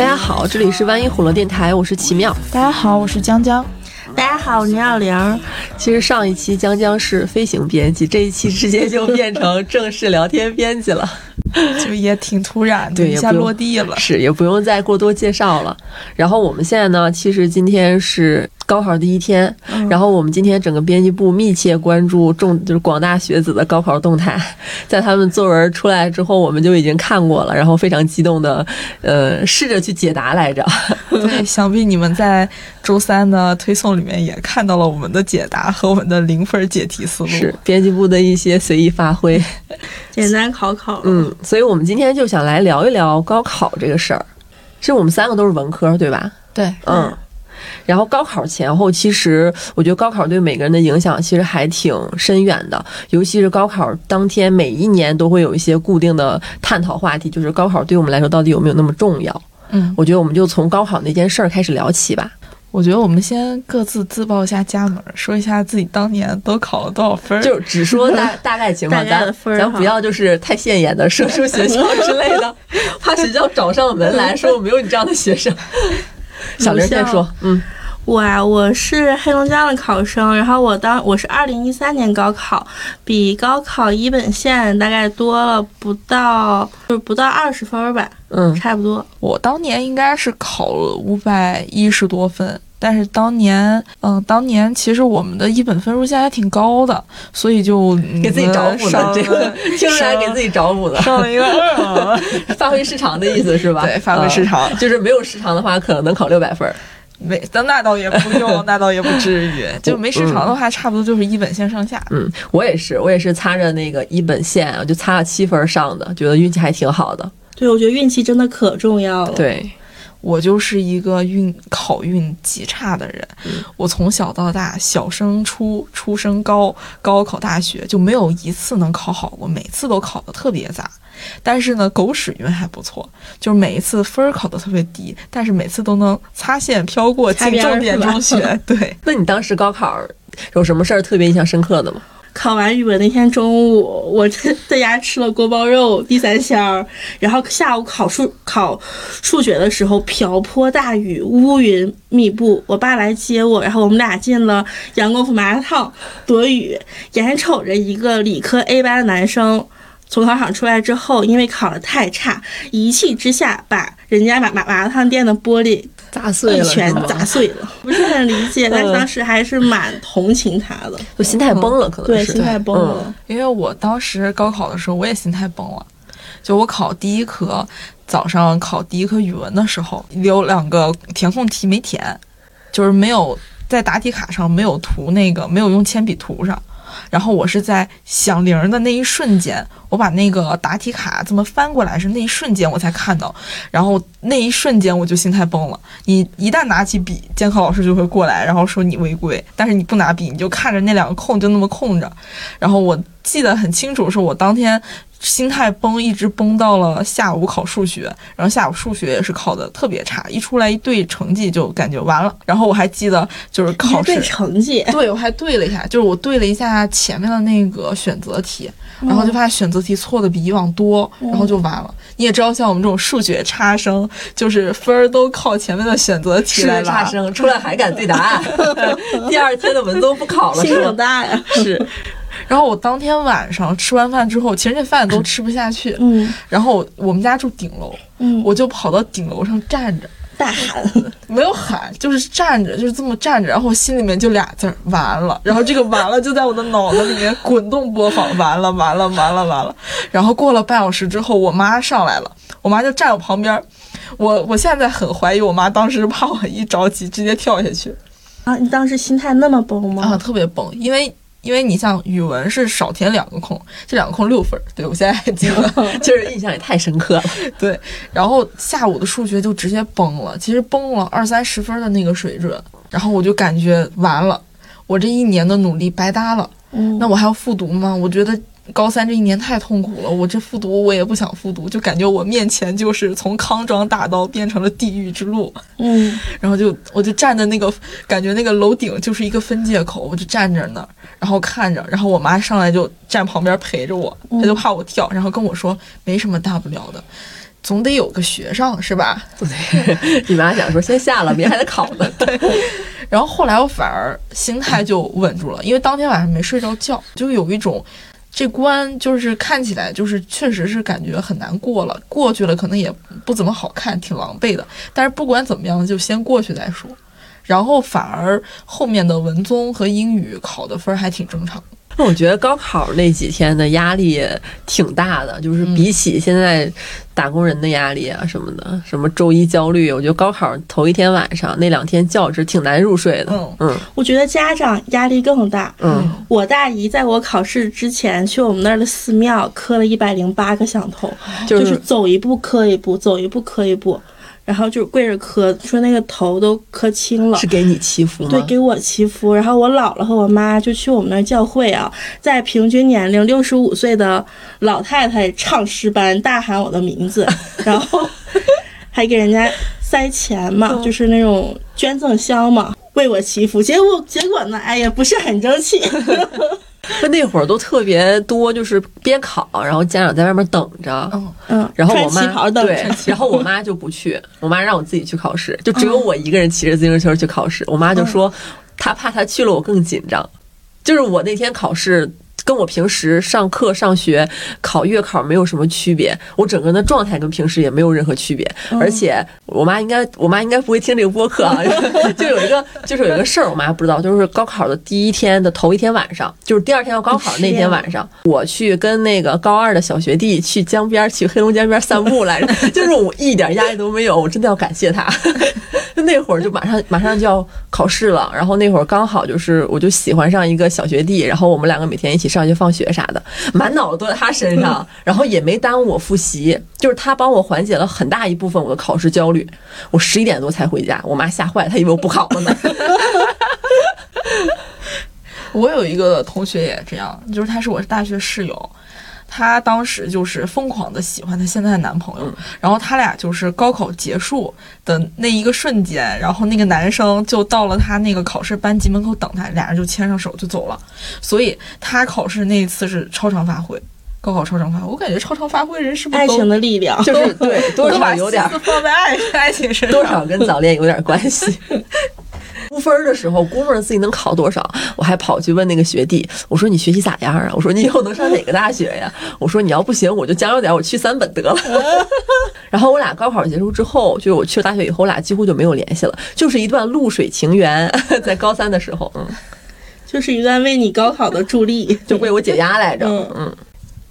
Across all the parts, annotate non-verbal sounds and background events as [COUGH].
大家好，这里是万一火了电台，我是奇妙。大家好，我是江江。大家好，我是二玲。其实上一期江江是飞行编辑，这一期直接就变成正式聊天编辑了，[LAUGHS] 就也挺突然，的，一下落地了，是也不用再过多介绍了。然后我们现在呢，其实今天是。高考第一天，然后我们今天整个编辑部密切关注众就是广大学子的高考动态，[LAUGHS] 在他们作文出来之后，我们就已经看过了，然后非常激动的，呃，试着去解答来着。对，想必你们在周三的推送里面也看到了我们的解答和我们的零分解题思路，是编辑部的一些随意发挥，[LAUGHS] 简单考考。嗯，所以我们今天就想来聊一聊高考这个事儿。其实我们三个都是文科，对吧？对，嗯。然后高考前后，其实我觉得高考对每个人的影响其实还挺深远的，尤其是高考当天，每一年都会有一些固定的探讨话题，就是高考对我们来说到底有没有那么重要？嗯，我觉得我们就从高考那件事儿开始聊起吧。我觉得我们先各自自报一下家门，说一下自己当年都考了多少分，就只说大大概情况，[LAUGHS] 咱咱不要就是太现眼的说出学校之类的，怕学校找上门来说我没有你这样的学生。小林先说，嗯，我啊，我是黑龙江的考生，然后我当我是二零一三年高考，比高考一本线大概多了不到，就是不到二十分吧，嗯，差不多。我当年应该是考了五百一十多分，但是当年，嗯，当年其实我们的一本分数线还挺高的，所以就给自己找补了，这个 [LAUGHS] 听出来给自己找补了，上了一个二，[LAUGHS] 发挥失常的意思是吧？对，发挥失常，就是没有失常的话，可能能考六百分。没，那那倒也不用，[LAUGHS] 那倒也不至于，就没失常的话，差不多就是一本线上下。嗯，我也是，我也是擦着那个一本线，就擦了七分上的，觉得运气还挺好的。对，我觉得运气真的可重要了。对。我就是一个运考运极差的人，我从小到大，小升初、初升高、高考大学就没有一次能考好过，每次都考得特别杂。但是呢，狗屎运还不错，就是每一次分儿考得特别低，但是每次都能擦线飘过进重点中学。对，[LAUGHS] 那你当时高考有什么事儿特别印象深刻的吗？考完语文那天中午，我 [LAUGHS] 在家吃了锅包肉、地三鲜儿，然后下午考数考数学的时候，瓢泼大雨，乌云密布。我爸来接我，然后我们俩进了杨国福麻辣烫躲雨，眼瞅着一个理科 A 班的男生从考场出来之后，因为考得太差，一气之下把人家麻麻麻辣烫店的玻璃。砸碎了，全砸碎了，不是很理解，但是当时还是蛮同情他的，就心态崩了，可能对心态崩了。因为我当时高考的时候，我也心态崩了。就我考第一科，早上考第一科语文的时候，有两个填空题没填，就是没有在答题卡上没有涂那个，没有用铅笔涂上。然后我是在响铃的那一瞬间，我把那个答题卡这么翻过来，是那一瞬间我才看到。然后那一瞬间我就心态崩了。你一旦拿起笔，监考老师就会过来，然后说你违规。但是你不拿笔，你就看着那两个空就那么空着。然后我记得很清楚，是我当天。心态崩，一直崩到了下午考数学，然后下午数学也是考的特别差，一出来一对成绩就感觉完了。然后我还记得就是考试成绩，[LAUGHS] 对我还对了一下，就是我对了一下前面的那个选择题，然后就发现选择题错的比以往多，然后就完了。你也知道，像我们这种数学差生，就是分儿都靠前面的选择题来拉。差生出来还敢对答案，[LAUGHS] [LAUGHS] 第二天的文综不考了，心挺大呀。是。然后我当天晚上吃完饭之后，其实那饭都吃不下去。嗯。然后我们家住顶楼，嗯，我就跑到顶楼上站着，大喊，[LAUGHS] 没有喊，就是站着，就是这么站着。然后我心里面就俩字儿，完了。然后这个完了就在我的脑子里面滚动播放，完了，完了，完了，完了。然后过了半小时之后，我妈上来了，我妈就站我旁边。我我现在很怀疑我妈当时怕我一着急直接跳下去。啊，你当时心态那么崩吗？啊，特别崩，因为。因为你像语文是少填两个空，这两个空六分，对我现在还记得，[LAUGHS] 就是印象也太深刻了。[LAUGHS] 对，然后下午的数学就直接崩了，其实崩了二三十分的那个水准，然后我就感觉完了，我这一年的努力白搭了。嗯，那我还要复读吗？我觉得。高三这一年太痛苦了，我这复读我也不想复读，就感觉我面前就是从康庄大道变成了地狱之路。嗯，[LAUGHS] 然后就我就站在那个，感觉那个楼顶就是一个分界口，我就站着那儿，然后看着，然后我妈上来就站旁边陪着我，她就怕我跳，然后跟我说没什么大不了的，总得有个学上是吧？[LAUGHS] 对你妈想说先下了，明天还得考呢。[LAUGHS] 对然后后来我反而心态就稳住了，因为当天晚上没睡着觉，就有一种这关就是看起来就是确实是感觉很难过了，过去了可能也不怎么好看，挺狼狈的。但是不管怎么样，就先过去再说。然后反而后面的文综和英语考的分还挺正常的。那我觉得高考那几天的压力挺大的，就是比起现在打工人的压力啊什么的，什么周一焦虑，我觉得高考头一天晚上那两天觉是挺难入睡的。嗯嗯我觉得家长压力更大。嗯，我大姨在我考试之前去我们那儿的寺庙磕了一百零八个响头，就就是走一步磕一步，走一步磕一步，然后就跪着磕，说那个头都磕青了是。给你祈福吗？对，给我祈福。然后我姥姥和我妈就去我们那儿教会啊，在平均年龄六十五岁的老太太唱诗班大喊我的名字，[LAUGHS] 然后还给人家塞钱嘛，就是那种捐赠箱嘛，为我祈福。结果结果呢，哎呀，不是很争气。[LAUGHS] 那那会儿都特别多，就是边考，然后家长在外面等着。嗯，嗯，然后我妈对，然后我妈就不去，我妈让我自己去考试，就只有我一个人骑着自行车去考试。我妈就说，她怕她去了我更紧张，就是我那天考试。跟我平时上课、上学、考月考没有什么区别，我整个人的状态跟平时也没有任何区别。而且我妈应该，我妈应该不会听这个播客啊。[LAUGHS] 就有一个，就是有一个事儿，我妈不知道，就是高考的第一天的头一天晚上，就是第二天要高考那天晚上，我去跟那个高二的小学弟去江边儿，去黑龙江边儿散步来着。就是我一点压力都没有，我真的要感谢他。[LAUGHS] 那会儿就马上马上就要考试了，然后那会儿刚好就是我就喜欢上一个小学弟，然后我们两个每天一起上学放学啥的，满脑子都在他身上，[LAUGHS] 然后也没耽误我复习，就是他帮我缓解了很大一部分我的考试焦虑。我十一点多才回家，我妈吓坏了，她以为我不考了呢。[LAUGHS] 我有一个同学也这样，就是他是我大学室友，她当时就是疯狂的喜欢她现在的男朋友，然后他俩就是高考结束的那一个瞬间，然后那个男生就到了她那个考试班级门口等她，俩人就牵上手就走了，所以她考试那一次是超常发挥。高考超常发挥，我感觉超常发挥人是不是都爱情的力量，就是对 [LAUGHS] 多少有点放在爱爱情身上，多少跟早恋有点关系。估分儿的时候，估摸着自己能考多少，我还跑去问那个学弟，我说你学习咋样啊？我说你以后能上哪个大学呀？我说你要不行，我就将就点，我去三本得了。[LAUGHS] 然后我俩高考结束之后，就是我去了大学以后，我俩几乎就没有联系了，就是一段露水情缘，[LAUGHS] 在高三的时候，嗯，就是一段为你高考的助力。就为我解压来着，嗯嗯。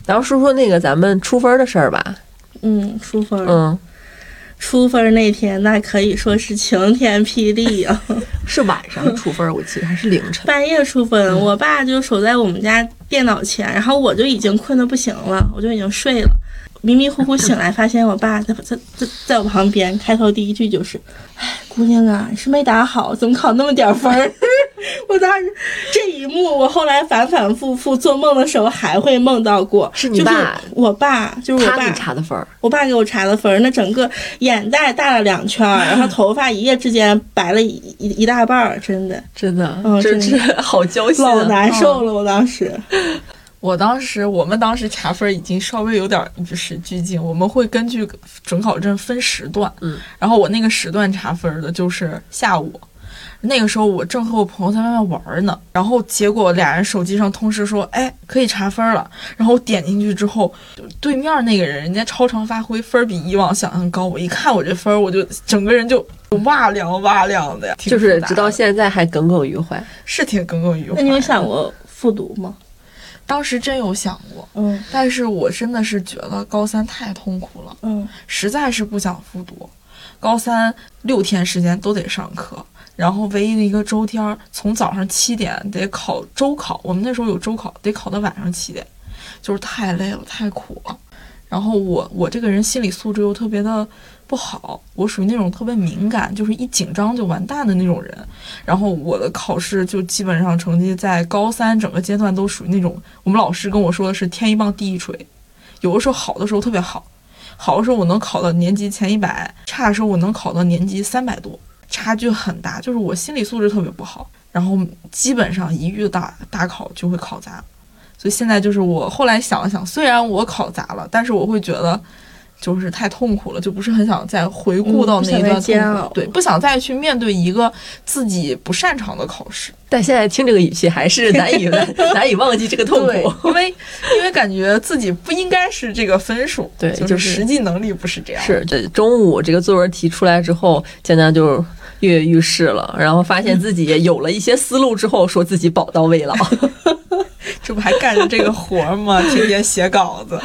然后说说那个咱们出分儿的事儿吧，嗯，出分儿。嗯，出分儿那天，那可以说是晴天霹雳啊！是晚上出分儿，我记得还是凌晨。半夜出分，我爸就守在我们家电脑前，然后我就已经困得不行了，我就已经睡了。迷迷糊糊醒来，发现我爸在在在在我旁边，开头第一句就是：“哎，姑娘啊，你是没打好，怎么考那么点分儿？” [LAUGHS] 我当时这一幕，我后来反反复复做梦的时候还会梦到过。是你就是爸我爸，就是我爸他给你查的分儿，我爸给我查的分儿，那整个眼袋大了两圈儿，[LAUGHS] 然后头发一夜之间白了一一一大半儿，真的真的，嗯这真这好揪心、啊，老难受了。我当时，[LAUGHS] 我当时，我们当时查分已经稍微有点与时俱进，我们会根据准考证分时段，嗯，然后我那个时段查分的就是下午，那个时候我正和我朋友在外面玩呢，然后结果俩人手机上通知说，哎，可以查分了，然后我点进去之后，对面那个人人家超常发挥，分儿比以往想象高，我一看我这分儿，我就整个人就哇凉哇凉的呀，就是直到现在还耿耿于怀。是挺耿耿于怀。那你有想？过复读吗？当时真有想过，嗯但是我真的是觉得高三太痛苦了，嗯实在是不想复读。高三六天时间都得上课，然后唯一的一个周天儿，从早上七点得考周考，我们那时候有周考，得考到晚上七点，就是太累了，太苦了。然后我我这个人心理素质又特别的不好，我属于那种特别敏感，就是一紧张就完蛋的那种人。然后我的考试就基本上成绩在高三整个阶段都属于那种，我们老师跟我说的是天一棒地一锤，有的时候好的时候特别好，好的时候我能考到年级前一百，差的时候我能考到年级三百多，差距很大，就是我心理素质特别不好，然后基本上一遇大大考就会考砸，所以现在就是我后来想了想，虽然我考砸了，但是我会觉得就是太痛苦了，就不是很想再回顾到那一段煎痛苦，熬对，不想再去面对一个自己不擅长的考试。但现在听这个语气，还是难以 [LAUGHS] 难以忘记这个痛苦。，因为 [LAUGHS] 因为感觉自己不应该是这个分数，对就是实际能力不是这样。是，这中午这个作文题出来之后，江江就跃跃欲试了，然后发现自己有了一些思路之后，说自己宝刀未老。[LAUGHS] 这不还干着这个活儿吗？天天写稿子。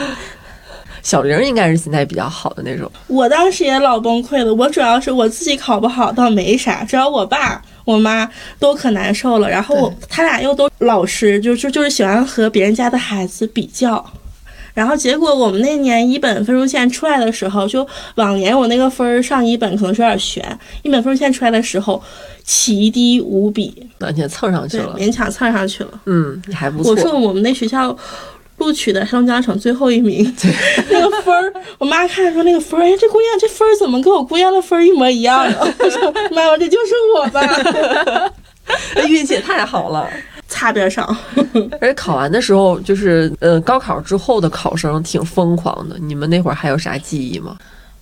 小玲应该是心态比较好的那种，我当时也老崩溃了，我主要是我自己考不好倒没啥，主要我爸我妈都可难受了，然后我他俩又都老师，就就就是喜欢和别人家的孩子比较。然后结果我们那年一本分数线出来的时候，就往年我那个分儿上一本可能是有点悬，一本分数线出来的时候奇低无比，那你也蹭上去，了。勉强蹭上去了。嗯，你还不错我说。我们那学校录取的黑龙江省最后一名，[LAUGHS] 那个分儿，我妈看着说那个分儿，哎，这姑娘这分儿怎么跟我姑娘的分儿一模一样呢？[LAUGHS] 我说妈妈，这就是我吧，[LAUGHS] 运气也太好了。擦边上。而且考完的时候，就是呃，高考之后的考生挺疯狂的。你们那会儿还有啥记忆吗？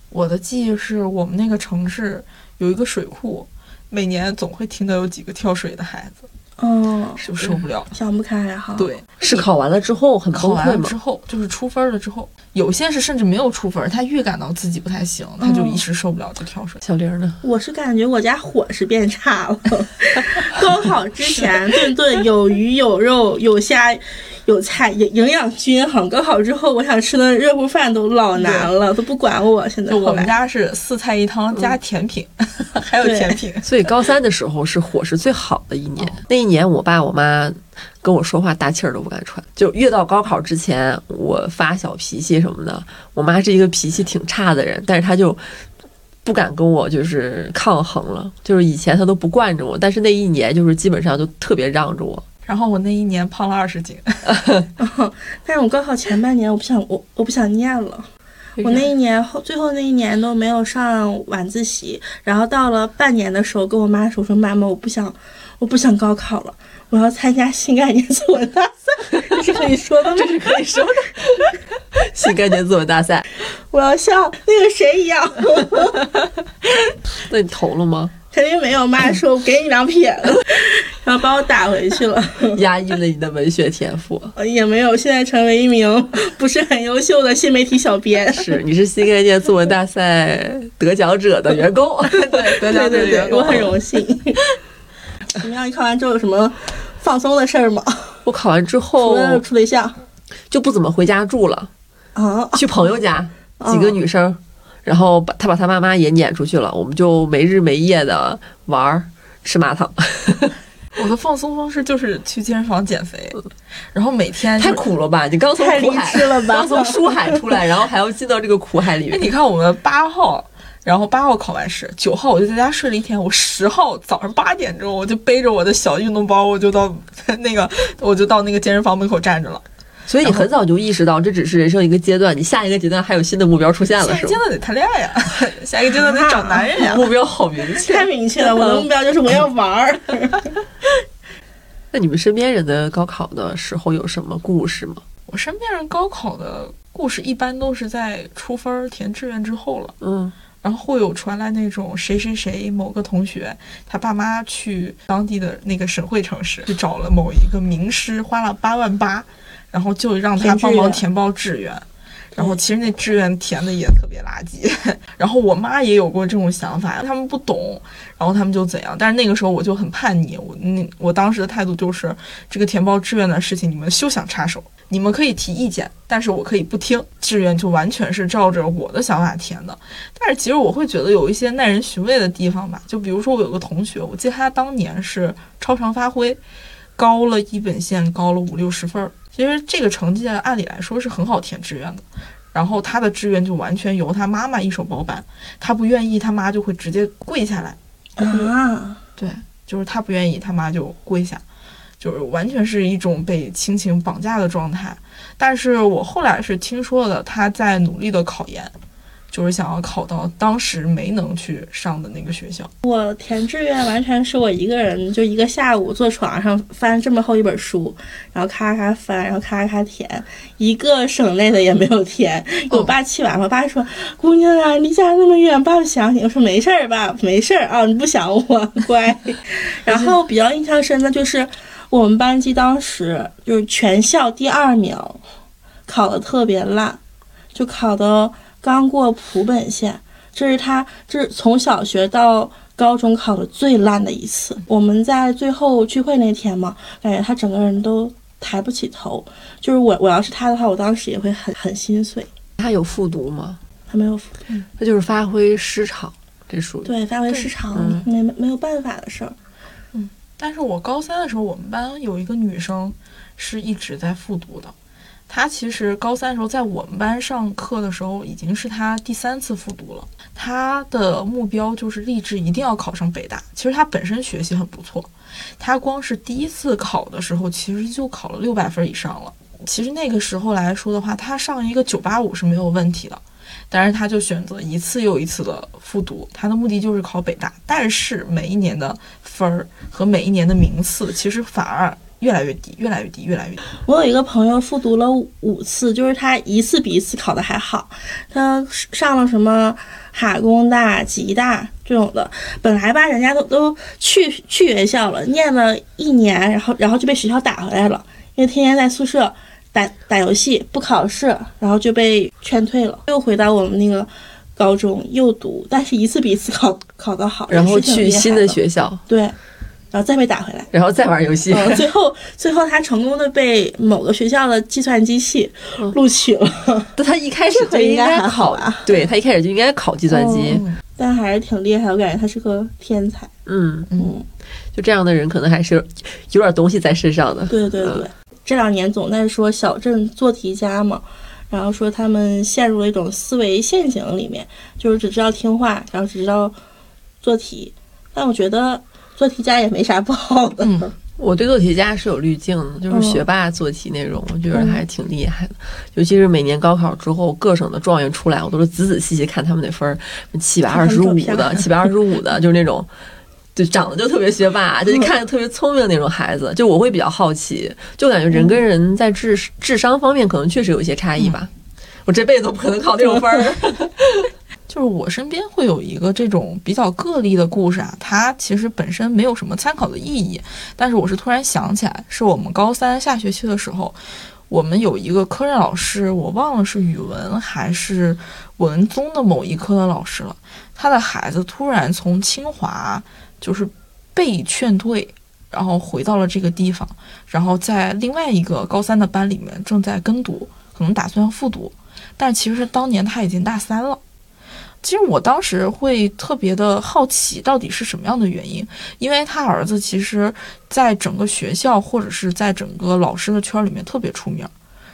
我的记忆是我们那个城市有一个水库，每年总会听到有几个跳水的孩子，哦，就受不了。想不开哈。，对，是考完了之后很崩溃吗之？后，就是出分了之后，有些是甚至没有出分，他预感到自己不太行，他就一时受不了就跳水。小玲呢？我是感觉我家伙食变差了。高考之前顿顿有鱼有肉有虾。有菜，营营养均衡。高考之后，我想吃的热乎饭都老难了，都不管我。现在就我们家是四菜一汤加甜品，[LAUGHS] 还有甜品。[LAUGHS] 所以高三的时候是伙食最好的一年。那一年，我爸我妈跟我说话大气儿都不敢喘。就越到高考之前，我发小脾气什么的，我妈是一个脾气挺差的人，但是她就不敢跟我就是抗衡了。就是以前她都不惯着我，但是那一年就是基本上就特别让着我。然后我那一年胖了二十斤，[LAUGHS] [LAUGHS] 但是我高考前半年我不想我我不想念了，我那一年后最后那一年都没有上晚自习，然后到了半年的时候跟我妈说我说妈妈我不想我不想高考了，我要参加新概念作文大赛，[LAUGHS] 这是可以说的吗？这是可以说的。新概念作文大赛，我要像那个谁一样，那你投了吗？肯定没有。妈说我给你两撇子，[LAUGHS] 然后把我打回去了，压抑了你的文学天赋。也没有。现在成为一名 [LAUGHS] 不是很优秀的新媒体小编。是，你是新概念作文大赛得奖者的员工。[LAUGHS] 对，得奖对对对，的员工我很荣幸。怎么样？你考完之后有什么放松的事儿吗？我考完之除后了处对象就不怎么回家住了，啊，去朋友家，几个女生，然后把他把他妈妈也撵出去了，我们就没日没夜的玩儿，吃麻糖，[LAUGHS] 我的放松方式就是去健身房减肥，然后每天就太苦了吧？你刚从苦海了吧刚从书海出来，然后还要进到这个苦海里哎，面。你看我们八号，然后八号考完试，九号我就在家睡了一天，我十号早上八点钟我就背着我的小运动包，我就到 [LAUGHS] 那个我就到那个健身房门口站着了。所以你很早就意识到这只是人生一个阶段，你下一个阶段还有新的目标出现了，是吗？下一个阶段得谈恋爱呀，[LAUGHS] 下一个阶段得找男人呀。[LAUGHS] 目标好明确。太明确了。我的目标就是我要玩儿。[LAUGHS] 那你们身边人的高考的时候有什么故事吗？我身边人高考的故事一般都是在出分儿填志愿之后了。嗯，然后会有传来那种谁谁谁某个同学，他爸妈去当地的那个省会城市去找了某一个名师，花了八万八，然后就让他帮忙填报志愿。然后其实那志愿填的也特别垃圾，[LAUGHS] 然后我妈也有过这种想法，他们不懂，然后他们就怎样。但是那个时候我就很叛逆，我那我当时的态度就是，这个填报志愿的事情你们休想插手，你们可以提意见，但是我可以不听。志愿就完全是照着我的想法填的。但是其实我会觉得有一些耐人寻味的地方吧，就比如说我有个同学，我记得他当年是超常发挥，高了一本线高了五六十分儿。其实这个成绩按理来说是很好填志愿的，然后他的志愿就完全由他妈妈一手包办，他不愿意，他妈就会直接跪下来，啊，对，就是他不愿意，他妈就跪下，就是完全是一种被亲情绑架的状态。但是我后来是听说的，他在努力的考研，就是想要考到当时没能去上的那个学校。我填志愿完全是我一个人，就一个下午坐床上翻这么厚一本书，然后咔咔翻，然后咔咔填，一个省内的也没有填。我爸气完了，我爸说：“姑娘啊，离家那么远，爸爸想你。”我说：“没事儿，爸，没事儿啊，你不想我，[LAUGHS] 乖。”然后比较印象深的就是我们班级当时就是全校第二名，考的特别烂，就考的。刚过普本线，这是他这是从小学到高中考的最烂的一次。我们在最后聚会那天嘛，感觉他整个人都抬不起头。就是我，我要是他的话，我当时也会很很心碎。他有复读吗？他没有复读，他就是发挥失常，这属于对发挥失常，没没有办法的事儿。嗯，但是我高三的时候，我们班有一个女生是一直在复读的。他其实高三的时候在我们班上课的时候，已经是他第三次复读了。他的目标就是立志一定要考上北大。其实他本身学习很不错，他光是第一次考的时候，其实就考了六百分以上了。其实那个时候来说的话，他上一个九八五是没有问题的，但是他就选择一次又一次的复读，他的目的就是考北大。但是每一年的分儿和每一年的名次，其实反而。越来越低，越来越低，越来越低。我有一个朋友复读了五次，就是他一次比一次考的还好。他上了什么哈工大、吉大这种的，本来吧，人家都都去去学校了，念了一年，然后然后就被学校打回来了，因为天天在宿舍打打游戏，不考试，然后就被劝退了，又回到我们那个高中又读，但是一次比一次考考得好，然后去新的学校，对。然后再被打回来，然后再玩游戏。最后，最后他成功的被某个学校的计算机系录取了。但他一开始就应该考啊，[LAUGHS] 对他一开始就应该考计算机，但还是挺厉害。我感觉他是个天才。嗯嗯，就这样的人可能还是有点东西在身上的。对对对，这两年总在说小镇做题家嘛，然后说他们陷入了一种思维陷阱里面，就是只知道听话，然后只知道做题。但我觉得。做题家也没啥不好的。嗯，我对做题家是有滤镜的，就是学霸做题那种，我觉得还挺厉害的。尤其是每年高考之后，各省的状元出来，我都是仔仔细细看他们那分儿，七百二十五的，[LAUGHS] [LAUGHS] 七百二十五的，就是那种，就长得就特别学霸，就看着特别聪明的那种孩子。就我会比较好奇，就感觉人跟人在智智商方面可能确实有一些差异吧。我这辈子都不可能考那种分儿。[LAUGHS] 就是我身边会有一个这种比较个例的故事啊，它其实本身没有什么参考的意义，但是我是突然想起来，是我们高三下学期的时候，我们有一个科任老师，我忘了是语文还是文综的某一科的老师了，他的孩子突然从清华就是被劝退，然后回到了这个地方，然后在另外一个高三的班里面正在跟读，可能打算复读，但其实是当年他已经大三了。其实我当时会特别的好奇，到底是什么样的原因？因为他儿子其实在整个学校或者是在整个老师的圈里面特别出名，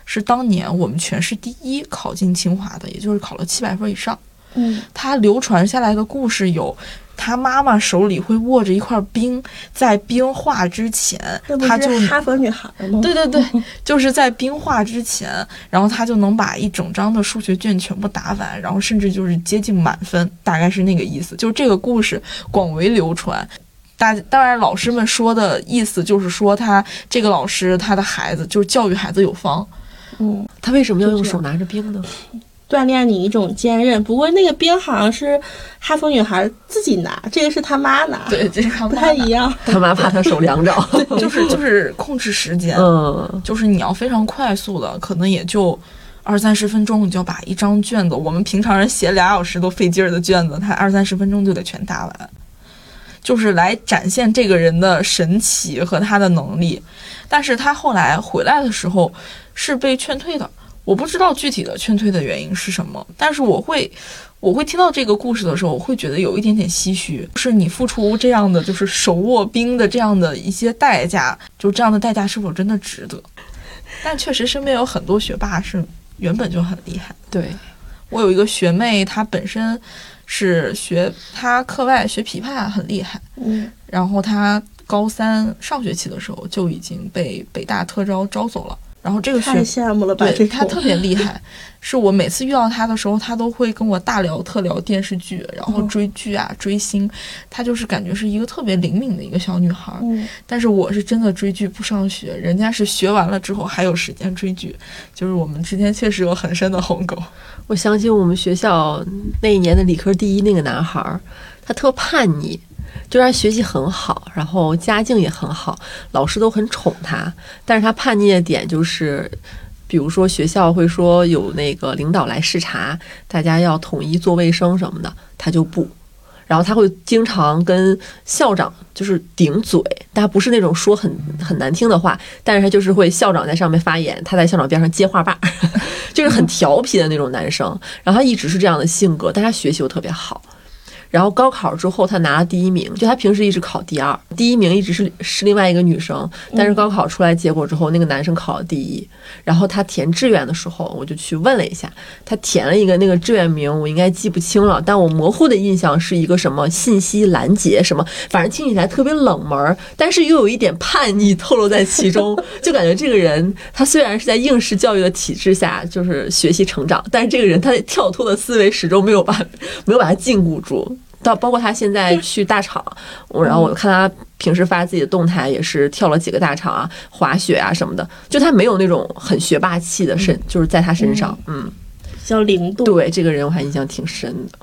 是当年我们全市第一考进清华的，也就是考了七百分以上。嗯，他流传下来的故事有。他妈妈手里会握着一块冰，在冰化之前，他就哈佛女孩吗？对对对，[LAUGHS] 就是在冰化之前，然后他就能把一整张的数学卷全部答完，然后甚至就是接近满分，大概是那个意思。就这个故事广为流传，大当然老师们说的意思就是说他这个老师他的孩子就是教育孩子有方。嗯，他为什么要用手拿着冰呢？锻炼你一种坚韧。不过那个冰好像是哈佛女孩自己拿，这个是他妈拿，对，这个不太一样。他妈怕他手凉着，[LAUGHS] 就是就是控制时间，嗯，就是你要非常快速的，可能也就二三十分钟，你就要把一张卷子，我们平常人写俩小时都费劲儿的卷子，他二三十分钟就得全答完，就是来展现这个人的神奇和他的能力。但是他后来回来的时候是被劝退的。我不知道具体的劝退的原因是什么，但是我会，我会听到这个故事的时候，我会觉得有一点点唏嘘，就是你付出这样的，就是手握兵的这样的一些代价，就这样的代价是否真的值得？但确实身边有很多学霸是原本就很厉害。对我有一个学妹，她本身是学，她课外学琵琶很厉害，嗯，然后她高三上学期的时候就已经被北大特招招走了。然后这个太羡慕了吧！对他特别厉害，是我每次遇到他的时候，他都会跟我大聊特聊电视剧，然后嗯追剧啊、追星，他就是感觉是一个特别灵敏的一个小女孩儿。嗯，但是我是真的追剧不上学，人家是学完了之后还有时间追剧，就是我们之间确实有很深的鸿沟。我想起我们学校那一年的理科第一那个男孩儿，他特叛逆，就他学习很好，然后家境也很好，老师都很宠他。但是他叛逆的点就是，比如说学校会说有那个领导来视察，大家要统一做卫生什么的，他就不。然后他会经常跟校长就是顶嘴，但他不是那种说很很难听的话，但是他就是会校长在上面发言，他在校长边上接话把，[LAUGHS] 就是很调皮的那种男生。然后他一直是这样的性格，但他学习又特别好。然后高考之后，他拿了第一名，就他平时一直考第二，第一名一直是是另外一个女生，但是高考出来结果之后，那个男生考了第一。然后他填志愿的时候，我就去问了一下，他填了一个那个志愿名，我应该记不清了，但我模糊的印象是一个什么信息拦截什么，反正听起来特别冷门儿，但是又有一点叛逆透露在其中，[LAUGHS] 就感觉这个人他虽然是在应试教育的体制下就是学习成长，但是这个人他跳脱的思维始终没有把没有把他禁锢住。到包括他现在去大厂，我然后我看他平时发自己的动态，也是跳了几个大厂啊，滑雪啊什么的，就他没有那种很学霸气的身，就是在他身上，嗯，比较灵动。对这个人我还印象挺深的。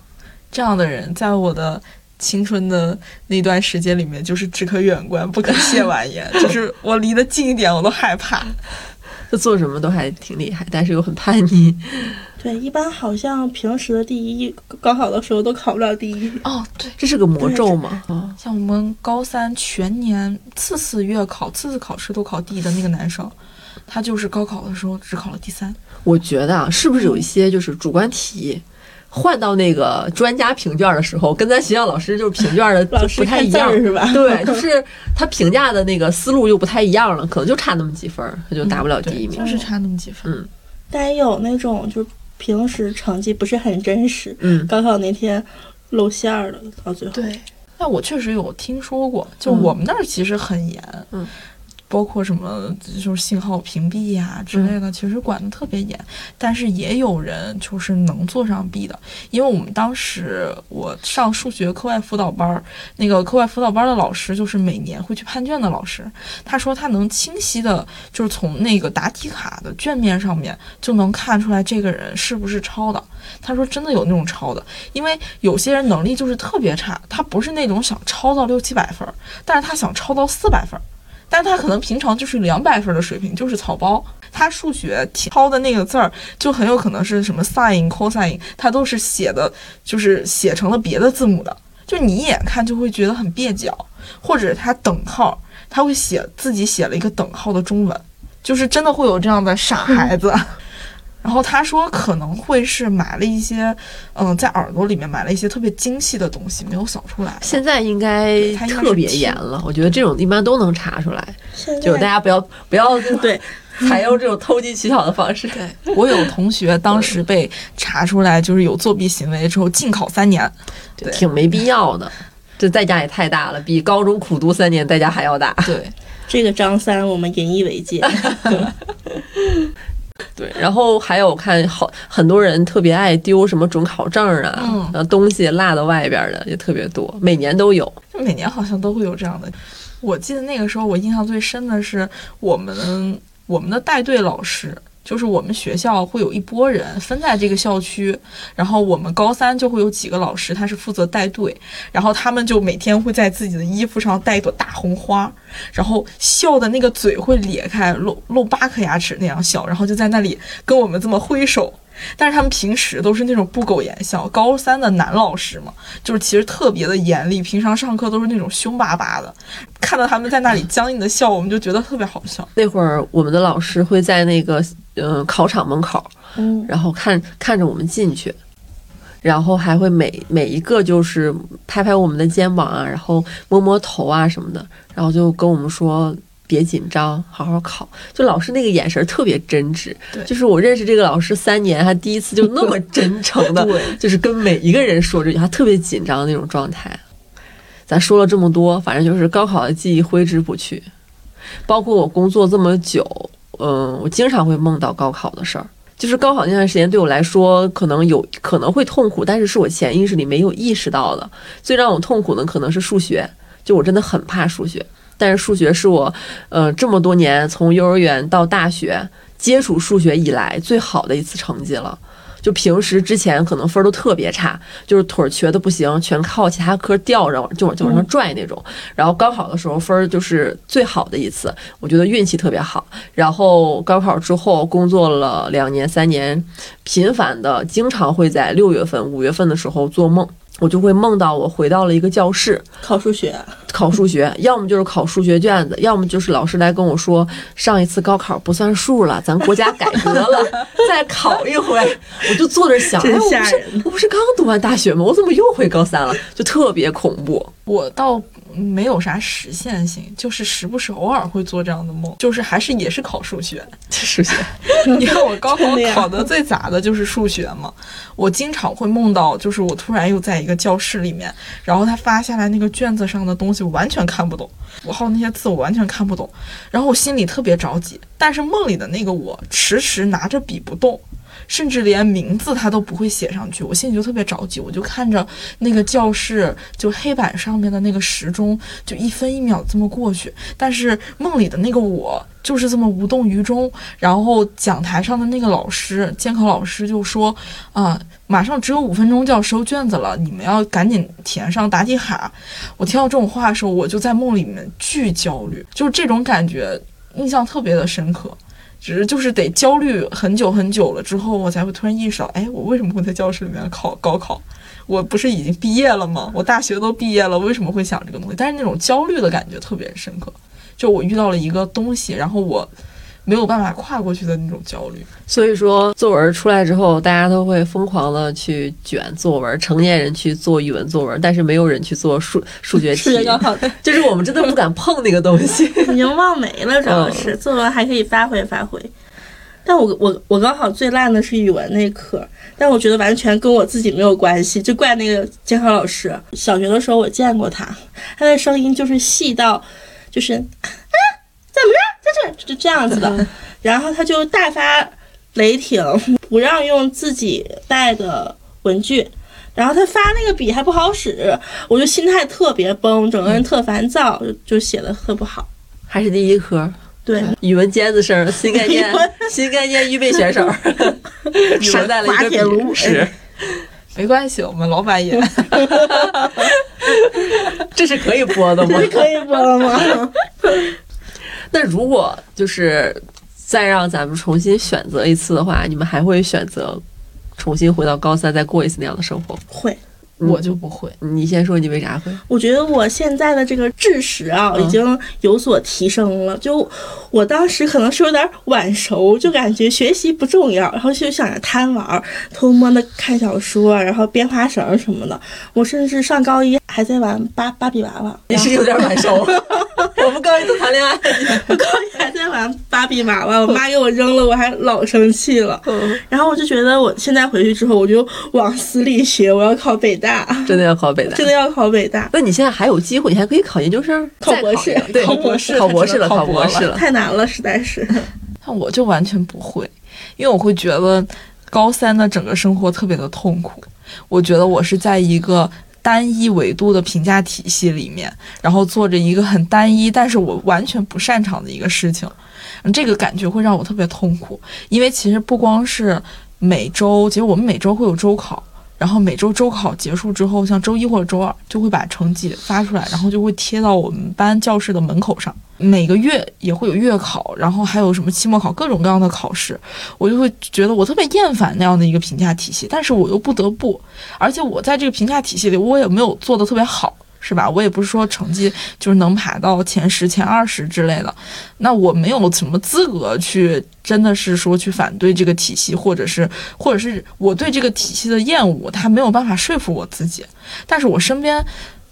这样的人，在我的青春的那段时间里面，就是只可远观，不可亵玩焉。就是我离得近一点，我都害怕。[LAUGHS] 他做什么都还挺厉害，但是又很叛逆。对，一般好像平时的第一，高考的时候都考不了第一。哦，对，这是个魔咒嘛？啊，像我们高三全年次次月考、次次考试都考第一的那个男生，他就是高考的时候只考了第三。我觉得啊，是不是有一些就是主观题？换到那个专家评卷的时候，跟咱学校老师就是评卷的就不太一样是吧？对，就是他评价的那个思路又不太一样了，可能就差那么几分儿，他就达不了第一名。就是差那么几分。嗯但也有那种就是平时成绩不是很真实，嗯，高考那天露馅儿了，到最后。对，那我确实有听说过，就我们那儿其实很严，嗯，包括什么就是信号屏蔽呀、之类的，其实管得特别严。但是也有人就是能做上 B 的，因为我们当时我上数学课外辅导班儿，那个课外辅导班儿的老师就是每年会去判卷的老师，他说他能清晰的，就是从那个答题卡的卷面上面就能看出来这个人是不是抄的。他说真的有那种抄的，因为有些人能力就是特别差，他不是那种想抄到六七百分儿，但是他想抄到四百分儿，但他可能平常就是两百分的水平，就是草包。他数学抄的那个字儿，就很有可能是什么 sin、cosine，他都是写的，就是写成了别的字母的，就你一眼看就会觉得很蹩脚，或者他等号，他会写自己写了一个等号的中文，就是真的会有这样的傻孩子。然后他说可能会是买了一些，嗯，在耳朵里面买了一些特别精细的东西，没有扫出来。现在应该特别严了，我觉得这种一般都能查出来，就是大家不要不要 [LAUGHS] 对采用这种投机取巧的方式。对 [LAUGHS] 我有同学当时被查出来就是有作弊行为之后，禁考三年。对挺没必要的，这代价也太大了，比高中苦读三年代价还要大。对，这个张三，我们引以为戒。对，然后还有看好很多人特别爱丢什么准考证啊，嗯然后东西落到外边的也特别多，每年都有。就每年好像都会有这样的。我记得那个时候，我印象最深的是我们我们的带队老师，就是我们学校会有一波人分在这个校区，然后我们高三就会有几个老师，他是负责带队，然后他们就每天会在自己的衣服上带一朵大红花，然后笑的那个嘴会裂开，露露八颗牙齿那样笑，然后就在那里跟我们这么挥手。但是他们平时都是那种不苟言笑，高三的男老师嘛，就是其实特别的严厉，平常上课都是那种凶巴巴的，看到他们在那里僵硬的笑，我们就觉得特别好笑。那会儿我们的老师会在那个嗯、呃考场门口，嗯，然后看看着我们进去，然后还会每每一个就是拍拍我们的肩膀啊，然后摸摸头啊什么的，然后就跟我们说。别紧张，好好考。就老师那个眼神特别真挚，就是我认识这个老师三年，他第一次就那么真诚的，[LAUGHS] 就是跟每一个人说这句话，特别紧张的那种状态。咱说了这么多，反正就是高考的记忆挥之不去，包括我工作这么久，嗯，我经常会梦到高考的事儿。就是高考那段时间对我来说，可能有可能会痛苦，但是是我潜意识里没有意识到的。最让我痛苦的可能是数学，就我真的很怕数学。但是数学是我，呃，这么多年从幼儿园到大学接触数学以来最好的一次成绩了。就平时之前可能分都特别差，就是腿儿瘸的不行，全靠其他科吊着，就就往上拽那种。然后高考的时候分儿就是最好的一次，我觉得运气特别好。然后高考之后工作了两年三年，频繁的经常会在六月份、五月份的时候做梦。我就会梦到我回到了一个教室考数学，考数学，要么就是考数学卷子，要么就是老师来跟我说上一次高考不算数了，咱国家改革了，[LAUGHS] 再考一回。我就坐着想，哎，我不是我不是刚读完大学吗？我怎么又回高三了？就特别恐怖。我倒没有啥实现性，就是时不时偶尔会做这样的梦，就是还是也是考数学，数学。[LAUGHS] 因为我高考考的最杂的就是数学嘛，我经常会梦到，就是我突然又在一个教室里面，然后他发下来那个卷子上的东西我完全看不懂，我号那些字我完全看不懂，然后我心里特别着急，但是梦里的那个我迟迟拿着笔不动。甚至连名字他都不会写上去，我心里就特别着急，我就看着那个教室，就黑板上面的那个时钟，就一分一秒这么过去。但是梦里的那个我就是这么无动于衷。然后讲台上的那个老师，监考老师就说：“啊，马上只有五分钟就要收卷子了，你们要赶紧填上答题卡。”我听到这种话的时候，我就在梦里面巨焦虑，就是这种感觉，印象特别的深刻。只是就是得焦虑很久很久了之后，我才会突然意识到，哎，我为什么会在教室里面考高考？我不是已经毕业了吗？我大学都毕业了，为什么会想这个东西？但是那种焦虑的感觉特别深刻，就我遇到了一个东西，然后我。没有办法跨过去的那种焦虑，所以说作文出来之后，大家都会疯狂的去卷作文。成年人去做语文作文，但是没有人去做数数学题。数学高考就是我们真的不敢碰那个东西，[LAUGHS] 已经忘没了。主要是作文还可以发挥发挥，但我我我高考最烂的是语文那科，但我觉得完全跟我自己没有关系，就怪那个监考老师。小学的时候我见过他，他的声音就是细到，就是啊。怎么着，在这就这样子的，然后他就大发雷霆，不让用自己带的文具，然后他发那个笔还不好使，我就心态特别崩，整个人特烦躁，就就写的特不好。还是第一科，对，语文尖子生，新概念，新概念预备选手，时代了一个笔是，没关系，我们老板也，[LAUGHS] [LAUGHS] 这是可以播的吗？可以播的吗？那如果就是再让咱们重新选择一次的话，你们还会选择重新回到高三再过一次那样的生活？会。我就不会，你先说你为啥会？我觉得我现在的这个知识啊，已经有所提升了。就我当时可能是有点晚熟，就感觉学习不重要，然后就想着贪玩，偷摸的看小说，然后编花绳什么的。我甚至上高一还在玩芭芭比娃娃。你是有点晚熟，[LAUGHS] 我们高一都谈恋爱，[LAUGHS] 我高一还在玩芭比娃娃，[LAUGHS] 我妈给我扔了，我还老生气了。然后我就觉得我现在回去之后，我就往死里学，我要考北大。真的要考北大，真的要考北大。那你现在还有机会，你还可以考研究生、考博士、对考博士、考博士了，考博士了，太难了，实在是。那我就完全不会，因为我会觉得高三的整个生活特别的痛苦。我觉得我是在一个单一维度的评价体系里面，然后做着一个很单一，但是我完全不擅长的一个事情。这个感觉会让我特别痛苦，因为其实不光是每周，其实我们每周会有周考。然后每周周考结束之后，像周一或者周二就会把成绩发出来，然后就会贴到我们班教室的门口上。每个月也会有月考，然后还有什么期末考，各种各样的考试，我就会觉得我特别厌烦那样的一个评价体系，但是我又不得不，而且我在这个评价体系里，我也没有做的特别好。是吧？我也不是说成绩就是能排到前十、前二十之类的，那我没有什么资格去，真的是说去反对这个体系，或者是，或者是我对这个体系的厌恶，他没有办法说服我自己。但是我身边，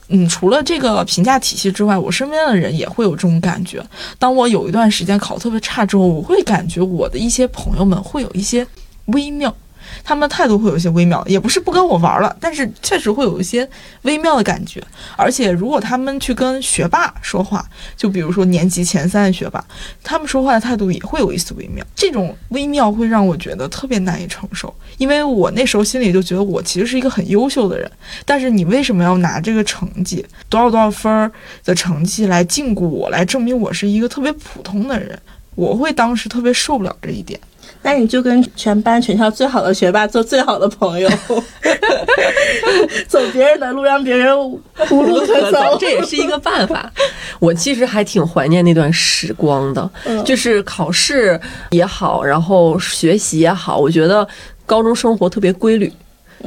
嗯，除了这个评价体系之外，我身边的人也会有这种感觉。当我有一段时间考特别差之后，我会感觉我的一些朋友们会有一些微妙。他们的态度会有一些微妙，也不是不跟我玩了，但是确实会有一些微妙的感觉。而且如果他们去跟学霸说话，就比如说年级前三的学霸，他们说话的态度也会有一丝微妙。这种微妙会让我觉得特别难以承受，因为我那时候心里就觉得我其实是一个很优秀的人，但是你为什么要拿这个成绩多少多少分儿的成绩来禁锢我，来证明我是一个特别普通的人？我会当时特别受不了这一点。那你就跟全班全校最好的学霸做最好的朋友，[LAUGHS] 走别人的路，让别人无路可走，[LAUGHS] 这也是一个办法。我其实还挺怀念那段时光的，就是考试也好，然后学习也好，我觉得高中生活特别规律，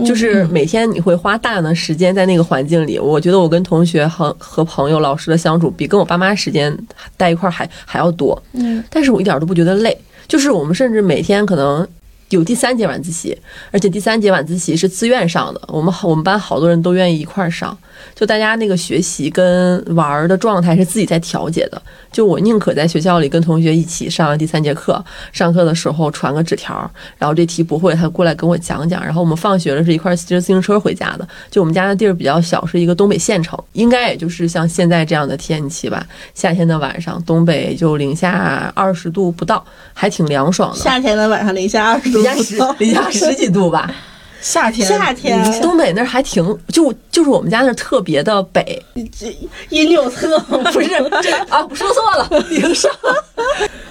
就是每天你会花大量的时间在那个环境里。我觉得我跟同学和和朋友、老师的相处，比跟我爸妈时间待一块儿还还要多。嗯，但是我一点都不觉得累。就是我们甚至每天可能有第三节晚自习，而且第三节晚自习是自愿上的。我们我们班好多人都愿意一块儿上，就大家那个学习跟玩儿的状态是自己在调节的。就我宁可在学校里跟同学一起上第三节课，上课的时候传个纸条，然后这题不会他过来跟我讲讲。然后我们放学了是一块骑着自行车回家的。就我们家的地儿比较小，是一个东北县城，应该也就是像现在这样的天气吧。夏天的晚上，东北就零下二十度不到，还挺凉爽的。夏天的晚上零下二十度零下十零下十几度吧。夏天，夏天东北那儿还挺就就是我们家那儿特别的北，因纽特不是这啊，说错了，零上。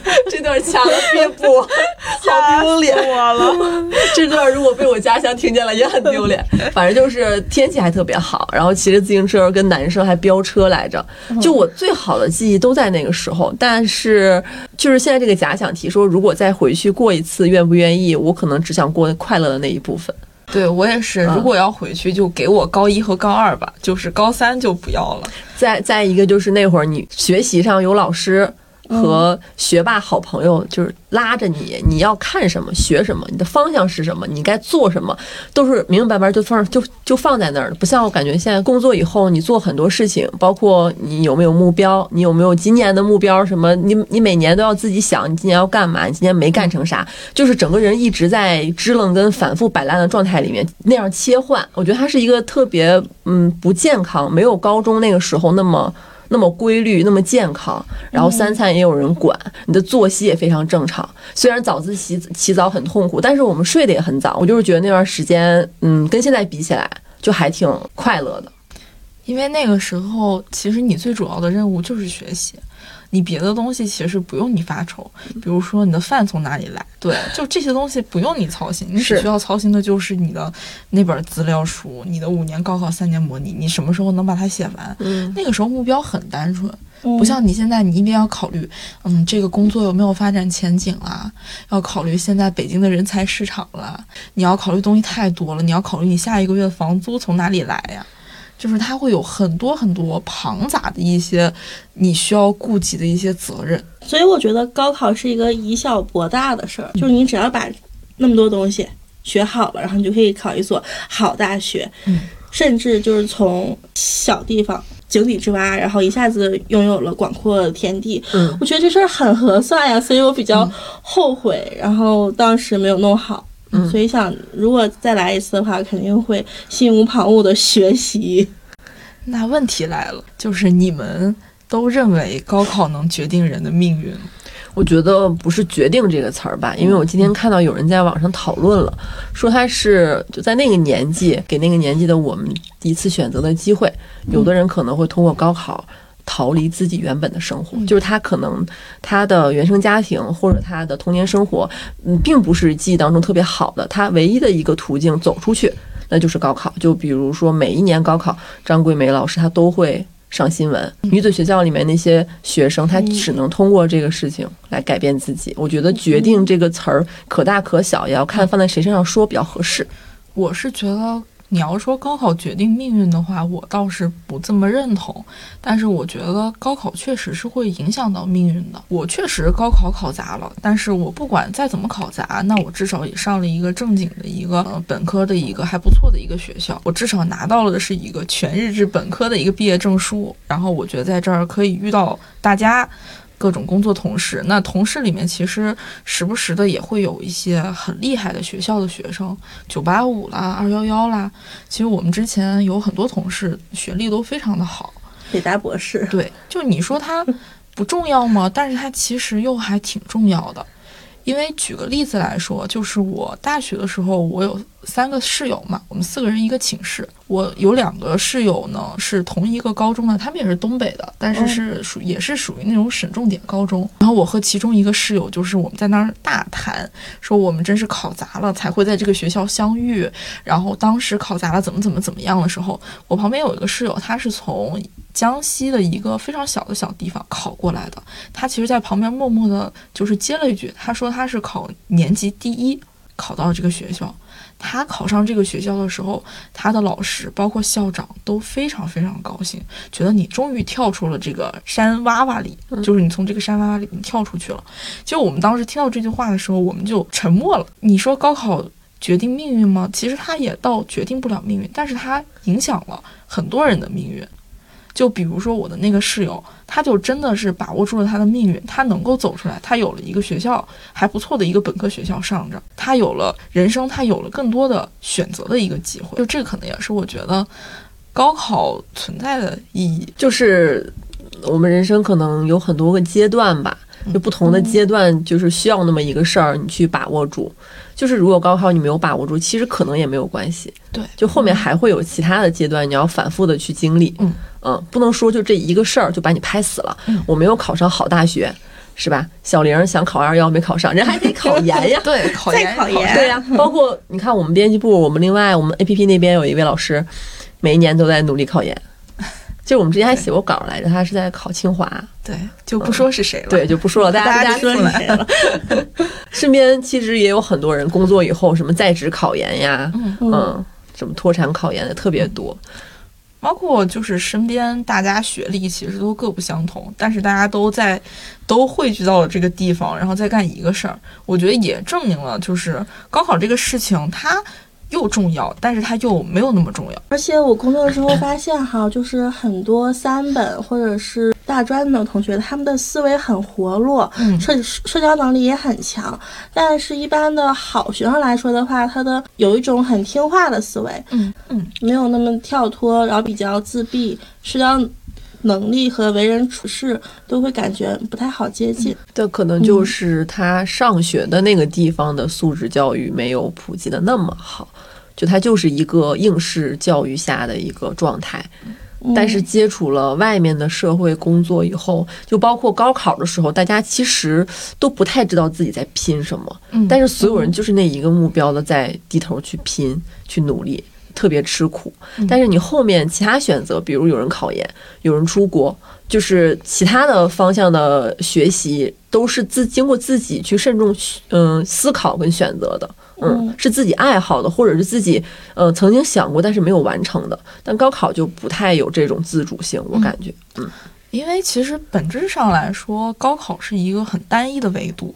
[LAUGHS] 这段掐了别播，[LAUGHS] 好丢脸我了。[LAUGHS] 这段如果被我家乡听见了也很丢脸。反正就是天气还特别好，然后骑着自行车跟男生还飙车来着。就我最好的记忆都在那个时候，但是就是现在这个假想题说，如果再回去过一次，愿不愿意？我可能只想过快乐的那一部分。对我也是，如果要回去，就给我高一和高二吧，就是高三就不要了。再再一个就是那会儿你学习上有老师。和学霸好朋友就是拉着你，你要看什么学什么，你的方向是什么，你该做什么，都是明明白白就放就就放在那儿了。不像我感觉现在工作以后，你做很多事情，包括你有没有目标，你有没有今年的目标什么，你你每年都要自己想你今年要干嘛，你今年没干成啥，就是整个人一直在支棱跟反复摆烂的状态里面那样切换。我觉得它是一个特别嗯不健康，没有高中那个时候那么。那么规律，那么健康，然后三餐也有人管，你的作息也非常正常。虽然早自习起早很痛苦，但是我们睡得也很早。我就是觉得那段时间，嗯，跟现在比起来，就还挺快乐的。因为那个时候，其实你最主要的任务就是学习。你别的东西其实不用你发愁，比如说你的饭从哪里来，对，就这些东西不用你操心，你只需要操心的就是你的那本资料书，你的五年高考三年模拟，你什么时候能把它写完？嗯，那个时候目标很单纯，不像你现在，你一定要考虑，嗯，这个工作有没有发展前景啊？要考虑现在北京的人才市场了，你要考虑东西太多了，你要考虑你下一个月的房租从哪里来呀？就是它会有很多很多庞杂的一些你需要顾及的一些责任，所以我觉得高考是一个以小博大的事儿，就是你只要把那么多东西学好了，然后你就可以考一所好大学，嗯，甚至就是从小地方井底之蛙，然后一下子拥有了广阔的天地，嗯，我觉得这事儿很合算呀，所以我比较后悔，然后当时没有弄好。所以想，如果再来一次的话，肯定会心无旁骛的学习。那问题来了，就是你们都认为高考能决定人的命运？我觉得不是“决定”这个词儿吧，因为我今天看到有人在网上讨论了，说他是就在那个年纪给那个年纪的我们一次选择的机会。有的人可能会通过高考。逃离自己原本的生活，就是他可能他的原生家庭或者他的童年生活，嗯，并不是记忆当中特别好的。他唯一的一个途径走出去，那就是高考。就比如说每一年高考，张桂梅老师她都会上新闻。女子学校里面那些学生，他只能通过这个事情来改变自己。我觉得“决定”这个词儿可大可小，也要看放在谁身上说比较合适。我是觉得。你要说高考决定命运的话，我倒是不这么认同。但是我觉得高考确实是会影响到命运的。我确实高考考砸了，但是我不管再怎么考砸，那我至少也上了一个正经的一个本科的一个还不错的一个学校。我至少拿到了的是一个全日制本科的一个毕业证书。然后我觉得在这儿可以遇到大家。各种工作同事。那同事里面其实时不时的也会有一些很厉害的学校的学生，九八五啦、二幺幺啦。其实我们之前有很多同事学历都非常的好，北大博士。对，就你说他不重要吗？但是他其实又还挺重要的。因为举个例子来说，就是我大学的时候，我有三个室友嘛，我们四个人一个寝室。我有两个室友呢是同一个高中的，他们也是东北的，但是是属也是属于那种省重点高中。然后我和其中一个室友就是我们在那儿大谈，说我们真是考砸了才会在这个学校相遇。然后当时考砸了怎么怎么怎么样的时候，我旁边有一个室友，他是从江西的一个非常小的小地方考过来的，他其实在旁边默默的就是接了一句，他说他是考年级第一考到这个学校。他考上这个学校的时候，他的老师包括校长都非常非常高兴，觉得你终于跳出了这个山洼洼里，就是你从这个山洼洼里你跳出去了。就我们当时听到这句话的时候，我们就沉默了。你说高考决定命运吗？其实它也倒决定不了命运，但是它影响了很多人的命运。就比如说我的那个室友，他就真的是把握住了他的命运，他能够走出来，他有了一个学校还不错的一个本科学校上着，他有了人生，他有了更多的选择的一个机会。就这可能也是我觉得高考存在的意义，就是我们人生可能有很多个阶段吧，就不同的阶段就是需要那么一个事儿，你去把握住。就是如果高考你没有把握住，其实可能也没有关系。对，就后面还会有其他的阶段，你要反复的去经历。嗯嗯，不能说就这一个事儿就把你拍死了。我没有考上好大学，是吧？小玲想考二幺没考上，人还得考研呀。[LAUGHS] 对，考再研考研对呀，包括你看我们编辑部，我们另外我们 A P P 那边有一位老师，每一年都在努力考研。就我们之前还写过稿来着，他是在考清华。对，就不说是谁了。对，就不说了，大家大家大家说是谁了？[LAUGHS] 身边其实也有很多人工作以后什么在职考研呀，嗯嗯，什么脱产考研的特别多。包括就是身边大家学历其实都各不相同，但是大家都在都汇聚到了这个地方，然后再干一个事儿。我觉得也证明了，就是高考这个事情它又重要，但是它又没有那么重要。而且我工作之后发现哈，就是很多三本或者是大专的同学，他们的思维很活络，嗯社社交能力也很强。但是，一般的好学生来说的话，他的有一种很听话的思维，嗯嗯，没有那么跳脱，然后比较自闭，社交能力和为人处事都会感觉不太好接近。这可能就是他上学的那个地方的素质教育没有普及的那么好，就它就是一个应试教育下的一个状态。但是接触了外面的社会工作以后，就包括高考的时候，大家其实都不太知道自己在拼什么，嗯但是所有人就是那一个目标的在低头去拼、去努力，特别吃苦。但是你后面其他选择，比如有人考研，有人出国，就是其他的方向的学习，都是自经过自己去慎重嗯、思考跟选择的。嗯嗯，是自己爱好的，或者是自己呃曾经想过但是没有完成的。但高考就不太有这种自主性，我感觉。嗯因为其实本质上来说，高考是一个很单一的维度，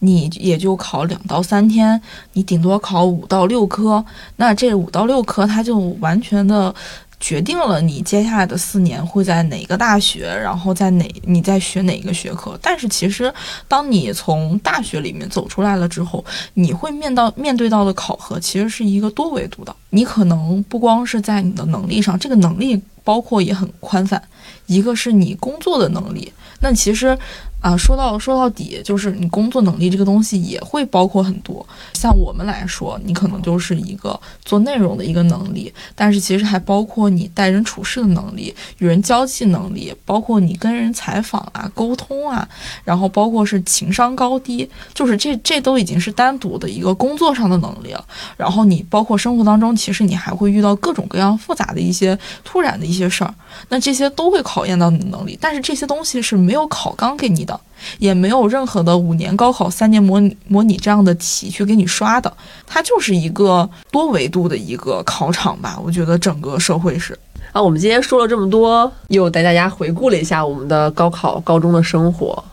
你也就考两到三天，你顶多考五到六科，那这五到六科它就完全的。决定了你接下来的四年会在哪个大学，然后在哪你在学哪个学科。但是其实，当你从大学里面走出来了之后，你会面到面对到的考核其实是一个多维度的。你可能不光是在你的能力上，这个能力包括也很宽泛，一个是你工作的能力。那其实啊，说到说到底，就是你工作能力这个东西也会包括很多。像我们来说，你可能就是一个做内容的一个能力，但是其实还包括你待人处事的能力、与人交际能力，包括你跟人采访啊、沟通啊，然后包括是情商高低，就是这这都已经是单独的一个工作上的能力了。然后你包括生活当中，其实你还会遇到各种各样复杂的一些突然的一些事儿，那这些都会考验到你的能力。但是这些东西是没有考纲给你的，也没有任何的五年高考、三年模模拟这样的题去给你刷的，它就是一个多维度的一个考场吧。我觉得整个社会是，啊，我们今天说了这么多，又带大家回顾了一下我们的高考、高中的生活。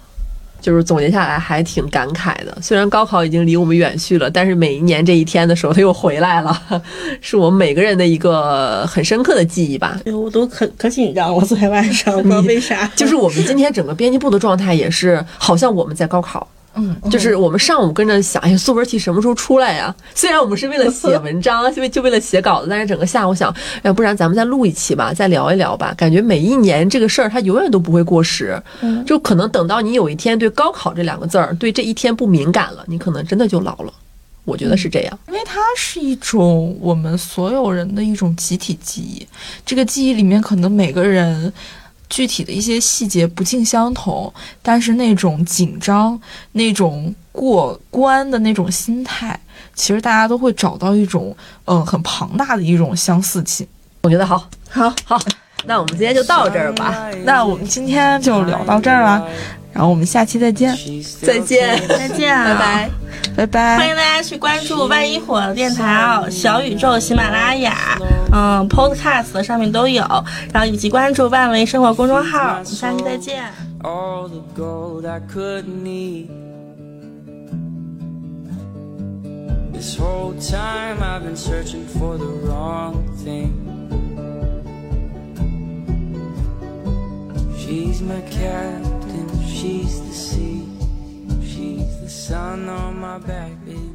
就是总结下来还挺感慨的。虽然高考已经离我们远去了，但是每一年这一天的时候，它又回来了，[LAUGHS] 是我们每个人的一个很深刻的记忆吧。我都可可紧张我，昨天晚上不知道为啥。就是我们今天整个编辑部的状态也是，好像我们在高考。嗯，就是我们上午跟着想，哎，作文题什么时候出来呀？虽然我们是为了写文章，就 [LAUGHS] 为就为了写稿子，但是整个下午想，要不然咱们再录一期吧，再聊一聊吧。感觉每一年这个事儿它永远都不会过时，就可能等到你有一天对高考这两个字儿，对这一天不敏感了，你可能真的就老了。我觉得是这样，因为它是一种我们所有人的一种集体记忆，这个记忆里面可能每个人。具体的一些细节不尽相同，但是那种紧张、那种过关的那种心态，其实大家都会找到一种嗯很庞大的一种相似性。我觉得好，好，好，那我们今天就到这儿吧。那我们今天就聊到这儿了，然后我们下期再见，再见，再见，拜拜。拜拜！欢迎大家去关注万一火的电台哦，小宇宙、喜马拉雅，嗯，Podcast 上面都有，然后以及关注万维生活公众号。我们下期再见。She's my captain, she's the sea, she's the sun on my back, baby.